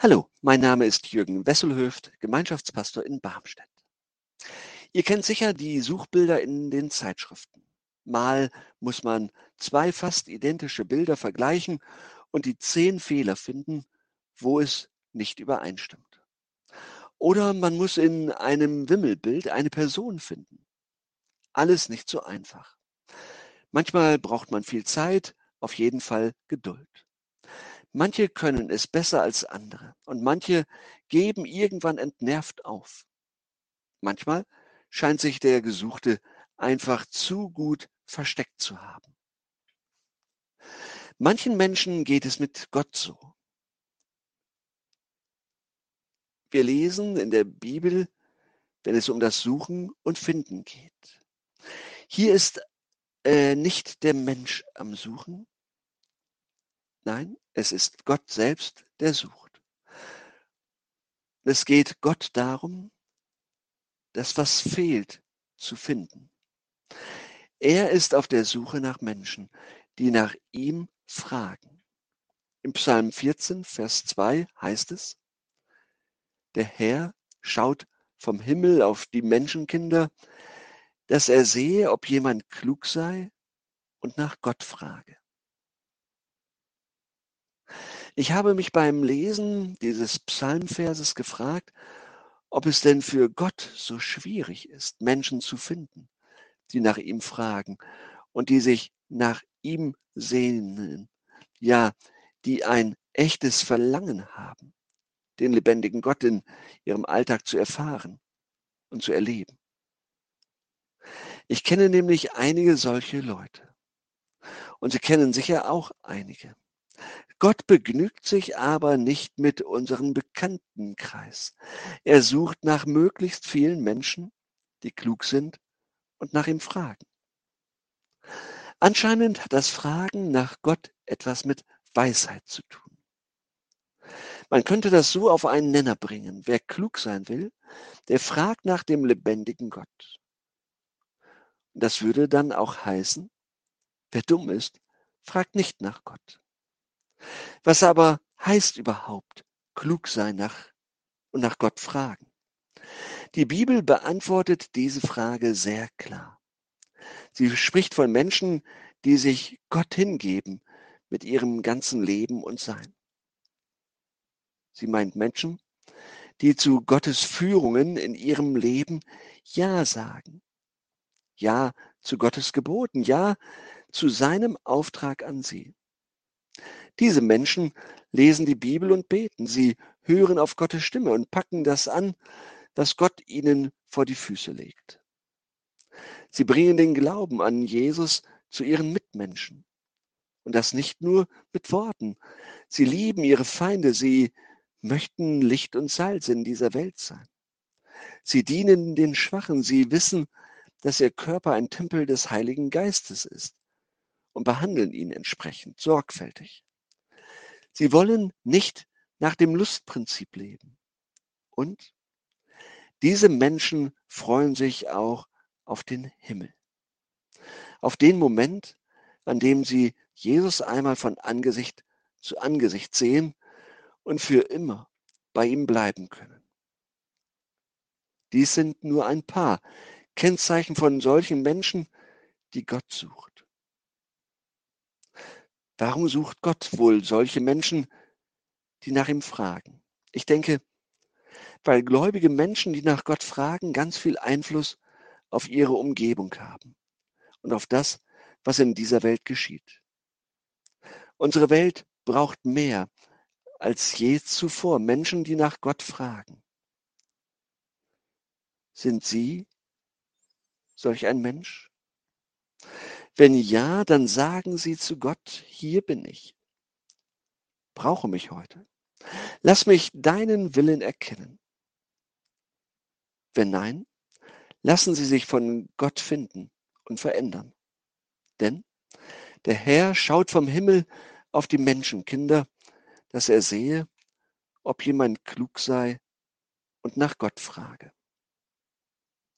Hallo, mein Name ist Jürgen Wesselhöft, Gemeinschaftspastor in Barmstedt. Ihr kennt sicher die Suchbilder in den Zeitschriften. Mal muss man zwei fast identische Bilder vergleichen und die zehn Fehler finden, wo es nicht übereinstimmt. Oder man muss in einem Wimmelbild eine Person finden. Alles nicht so einfach. Manchmal braucht man viel Zeit, auf jeden Fall Geduld. Manche können es besser als andere und manche geben irgendwann entnervt auf. Manchmal scheint sich der Gesuchte einfach zu gut versteckt zu haben. Manchen Menschen geht es mit Gott so. Wir lesen in der Bibel, wenn es um das Suchen und Finden geht. Hier ist äh, nicht der Mensch am Suchen. Nein, es ist Gott selbst, der sucht. Es geht Gott darum, das, was fehlt, zu finden. Er ist auf der Suche nach Menschen, die nach ihm fragen. Im Psalm 14, Vers 2 heißt es, der Herr schaut vom Himmel auf die Menschenkinder, dass er sehe, ob jemand klug sei und nach Gott frage. Ich habe mich beim Lesen dieses Psalmverses gefragt, ob es denn für Gott so schwierig ist, Menschen zu finden, die nach ihm fragen und die sich nach ihm sehnen, ja, die ein echtes Verlangen haben, den lebendigen Gott in ihrem Alltag zu erfahren und zu erleben. Ich kenne nämlich einige solche Leute. Und Sie kennen sicher auch einige. Gott begnügt sich aber nicht mit unserem Bekanntenkreis. Er sucht nach möglichst vielen Menschen, die klug sind und nach ihm fragen. Anscheinend hat das Fragen nach Gott etwas mit Weisheit zu tun. Man könnte das so auf einen Nenner bringen. Wer klug sein will, der fragt nach dem lebendigen Gott. Das würde dann auch heißen, wer dumm ist, fragt nicht nach Gott. Was aber heißt überhaupt klug sein nach und nach Gott fragen? Die Bibel beantwortet diese Frage sehr klar. Sie spricht von Menschen, die sich Gott hingeben mit ihrem ganzen Leben und Sein. Sie meint Menschen, die zu Gottes Führungen in ihrem Leben Ja sagen. Ja zu Gottes Geboten, ja zu seinem Auftrag an sie. Diese Menschen lesen die Bibel und beten. Sie hören auf Gottes Stimme und packen das an, was Gott ihnen vor die Füße legt. Sie bringen den Glauben an Jesus zu ihren Mitmenschen. Und das nicht nur mit Worten. Sie lieben ihre Feinde. Sie möchten Licht und Salz in dieser Welt sein. Sie dienen den Schwachen. Sie wissen, dass ihr Körper ein Tempel des Heiligen Geistes ist und behandeln ihn entsprechend sorgfältig. Sie wollen nicht nach dem Lustprinzip leben. Und diese Menschen freuen sich auch auf den Himmel. Auf den Moment, an dem sie Jesus einmal von Angesicht zu Angesicht sehen und für immer bei ihm bleiben können. Dies sind nur ein paar Kennzeichen von solchen Menschen, die Gott sucht. Warum sucht Gott wohl solche Menschen, die nach ihm fragen? Ich denke, weil gläubige Menschen, die nach Gott fragen, ganz viel Einfluss auf ihre Umgebung haben und auf das, was in dieser Welt geschieht. Unsere Welt braucht mehr als je zuvor Menschen, die nach Gott fragen. Sind Sie solch ein Mensch? Wenn ja, dann sagen Sie zu Gott, hier bin ich. Brauche mich heute. Lass mich deinen Willen erkennen. Wenn nein, lassen Sie sich von Gott finden und verändern. Denn der Herr schaut vom Himmel auf die Menschenkinder, dass er sehe, ob jemand klug sei und nach Gott frage.